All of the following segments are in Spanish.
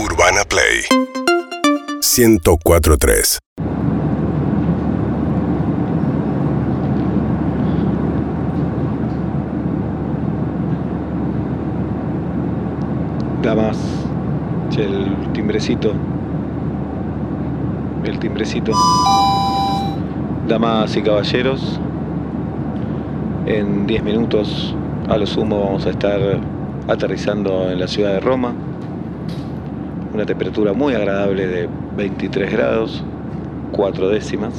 Urbana Play 1043 Damas, che, el timbrecito. El timbrecito. Damas y caballeros, en 10 minutos a lo sumo vamos a estar aterrizando en la ciudad de Roma. Una temperatura muy agradable de 23 grados, 4 décimas.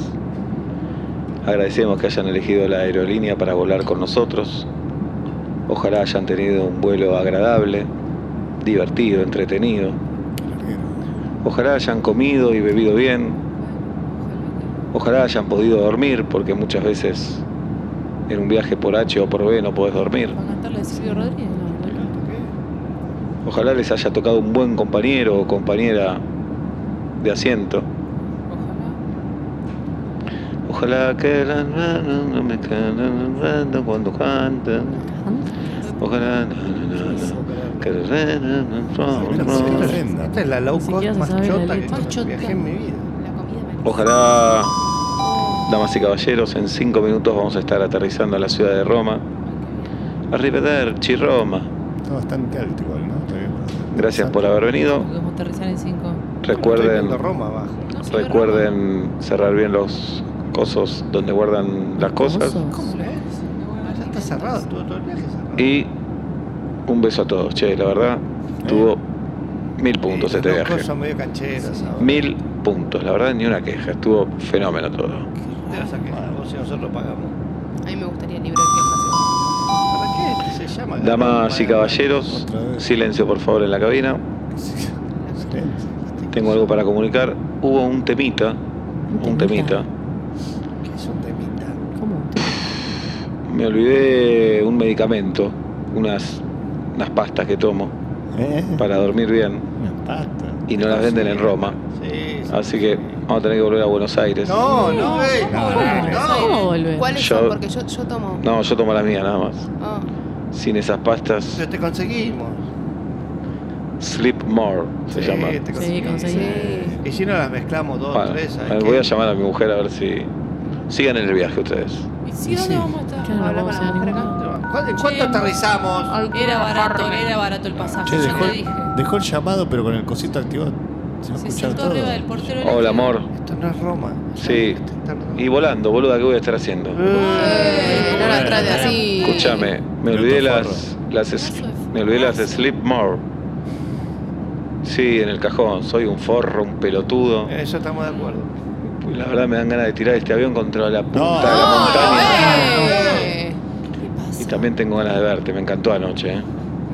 Agradecemos que hayan elegido la aerolínea para volar con nosotros. Ojalá hayan tenido un vuelo agradable, divertido, entretenido. Ojalá hayan comido y bebido bien. Ojalá hayan podido dormir, porque muchas veces en un viaje por H o por B no podés dormir. ¿Va a cantar la de Silvio Rodríguez? Ojalá les haya tocado un buen compañero o compañera de asiento. Ojalá. Ojalá que manos no me cuando cantan. Ojalá. que no- Esta es la low cost más la chota que viajé en mi vida. Ojalá, damas y caballeros, en cinco minutos vamos a estar aterrizando a la ciudad de Roma. Arrivederci, Roma. Está en cálculo igual. Gracias por haber venido. Recuerden, recuerden cerrar bien los cosos donde guardan las cosas. Ya está cerrado, estuvo todo el viaje cerrado. Y un beso a todos. Che, la verdad, tuvo mil puntos este viaje. Mil puntos, la verdad, ni una queja. Estuvo fenómeno todo. ¿Qué te vas a quejar vos si nosotros pagamos? A mí me gustaría librar quejas. Damas y caballeros, silencio por favor en la cabina. Tengo algo para comunicar. Hubo un temita, un temita. ¿Qué es un temita? ¿Cómo? Me olvidé un medicamento, unas, unas pastas que tomo ¿Eh? para dormir bien y no las venden en Roma. Sí, sí, Así sí. que vamos a tener que volver a Buenos Aires. No, no, eh, No, no, no, ¿Cómo volver? ¿Cuáles Yo- son? Porque yo, yo tomo. No, yo tomo la mía nada más. Sin esas pastas, Pero te conseguimos. Sleep More se Sí, llama. te Sí, conseguimos. conseguí. Y si no las mezclamos dos, Bueno, tres, voy a llamar a mi mujer a ver si. Sigan en el viaje ustedes. ¿Y sí, dónde vamos a estar? ¿Cuánto, aterrizamos? Era barato, era barato el pasaje. Che, yo dejó, te dije. dejó el llamado, pero con el cosito activado. Se va a Se escuchar sentó todo. arriba del portero. Hola, amor. Esto no es Roma. Sí. Y volando, boluda, ¿qué voy a estar haciendo? Eh, no la trate así. Escúchame, me olvidé las, las es- me olvidé las Sleep More. Sí, en el cajón, soy un forro, un pelotudo. Eso estamos de acuerdo. La verdad me dan ganas de tirar este avión contra la punta No, de la no, montaña. Eh, Y también tengo ganas de verte, me encantó anoche, ¿eh?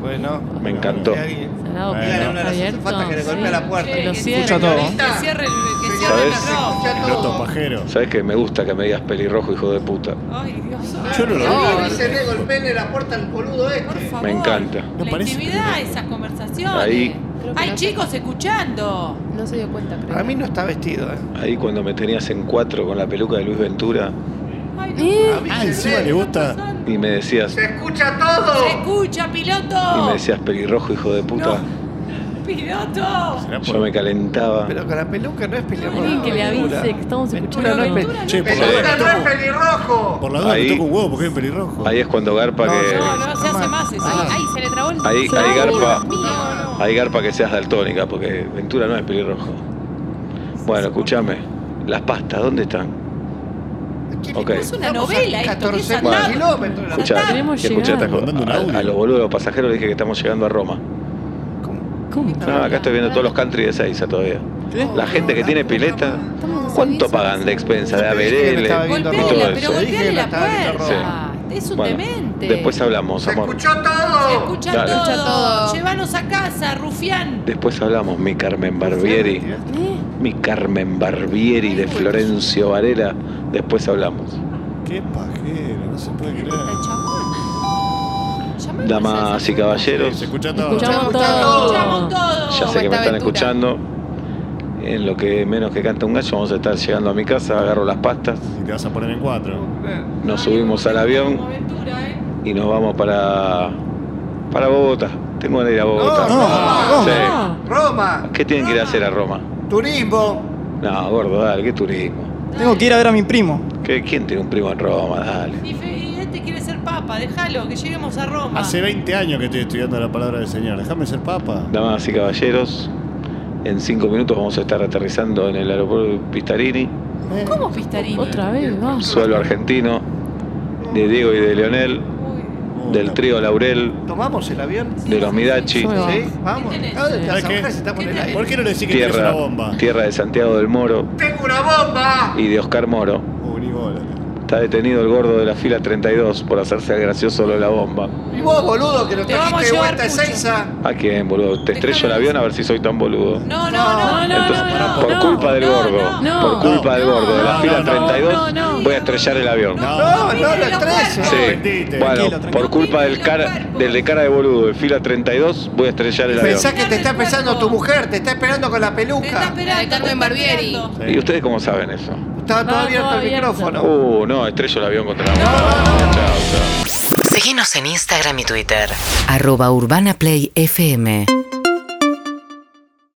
Bueno. Me encantó. Bueno. a azafatas que le golpea la puerta. Que lo que cierre. Escucha todo. Que cierre el, que cierre ¿Sabes? el reloj. Escucha Piloto todo. pajero. ¿Sabes que me gusta que me digas pelirrojo, hijo de puta? Ay, Dios. Yo no lo No, vi. dice le golpeen la puerta al boludo este. Por favor. Me encanta. No La parece intimidad, que- esas conversaciones. Ahí. Hay no chicos escuchando. No se dio cuenta, creo. Para mí no está vestido, ¿eh? Ahí cuando me tenías en cuatro con la peluca de Luis Ventura ¿Eh? Ah, encima le gusta. y me decías, ¡Se escucha Se todo! escucha, y me piloto. decías pelirrojo, hijo de puta. Piloto. ¿Será Yo por- me calentaba. Pero con la peluca no es pelirrojo. Alguien que le avise que estamos escuchando. no es Ventura pe- Che, por la Peluca duda no es pelirrojo. por la duda Ahí- me toco un huevo porque es pelirrojo. Ahí es cuando garpa que. No, no se hace más eso. Ah. Ay, se le trabó el Ahí, se ahí garpa. Dios mío, no. Ahí garpa que seas daltónica, porque Ventura no es pelirrojo. Bueno, escúchame. Las pastas, ¿dónde están? Ok. Es una novela esto, 14 que es Bueno. andar. kilómetros. Escuchá, escuchá estas cosas. A, a los boludos, los pasajeros, les dije que estamos llegando a Roma. ¿Cómo? ¿Cómo? No, acá estoy viendo todos los country de Seiza todavía. La gente que tiene pileta, ¿cuánto pagan de expensa? De ABL y todo pero eso. La puerta. Es un Bueno, demente. después hablamos, ¡Se amor. escuchó Se todo! escucha Dale. todo. Escucha todo. Llévanos a casa, rufián. Después hablamos, mi Carmen Barbieri. ¿Eh? Mi Carmen Barbieri de Florencio Varela. Después hablamos. Qué pajero, no se puede creer. Damas y caballeros. Escuchamos todo. Ya sé ¿Cómo que me está están escuchando. En lo que menos que canta un gallo, vamos a estar llegando a mi casa, agarro las pastas, Y te vas a poner en cuatro. nos subimos al avión ¿eh? y nos vamos para, para Bogotá. Tengo de ir a Bogotá. No, no, Sí. no. Roma. ¿Qué tienen que ir a hacer a Roma? Turismo. No, gordo, dale, qué turismo. Tengo que ir a ver a mi primo. ¿Qué, ¿Quién tiene un primo en Roma? Dale. Y, fe- y este quiere ser papa, déjalo, que lleguemos a Roma. Hace 20 años que estoy estudiando la palabra del Señor. Déjame ser papa. Damas y caballeros, en cinco minutos vamos a estar aterrizando en el aeropuerto de Pistarini, ¿Cómo Pistarini? Otra vez, va. suelo argentino, de Diego y de Leonel, del trío Laurel, ¿Tomamos el avión? de los Midachi. Sí, vamos. Ah, las ¿Sabes qué? hojas estamos en el ¿Qué aire. ¿Por qué no le decís que tierra, una bomba? tierra de Santiago del Moro ¡Tengo una bomba! y de Oscar Moro. Está detenido el gordo de la fila 32 por hacerse el gracioso lo de la bomba. Y vos, boludo, que a trajiste de vuelta a. Ezeiza. ¿A quién, boludo? Te estrello el avión a ver si soy tan boludo. No, no, no. No, no, Entonces, no, no, por culpa del gordo, no, por culpa del gordo de la fila no, no, 32, no, no. voy a estrellar el avión. No, No, 13. cuerpos. Sí, vendiste. bueno, por culpa del, cara, del de cara de boludo de fila 32, voy a estrellar el avión. Pensá que te está pensando tu mujer, te está esperando con la Te está peluca. esperando. Está Barbieri. ¿Y ustedes cómo saben eso? Está todo Ah, abierto el micrófono. Uh, no, estrello el avión contra la. Chao, chao. Seguinos en Instagram y Twitter. Arroba Urbana Play FM.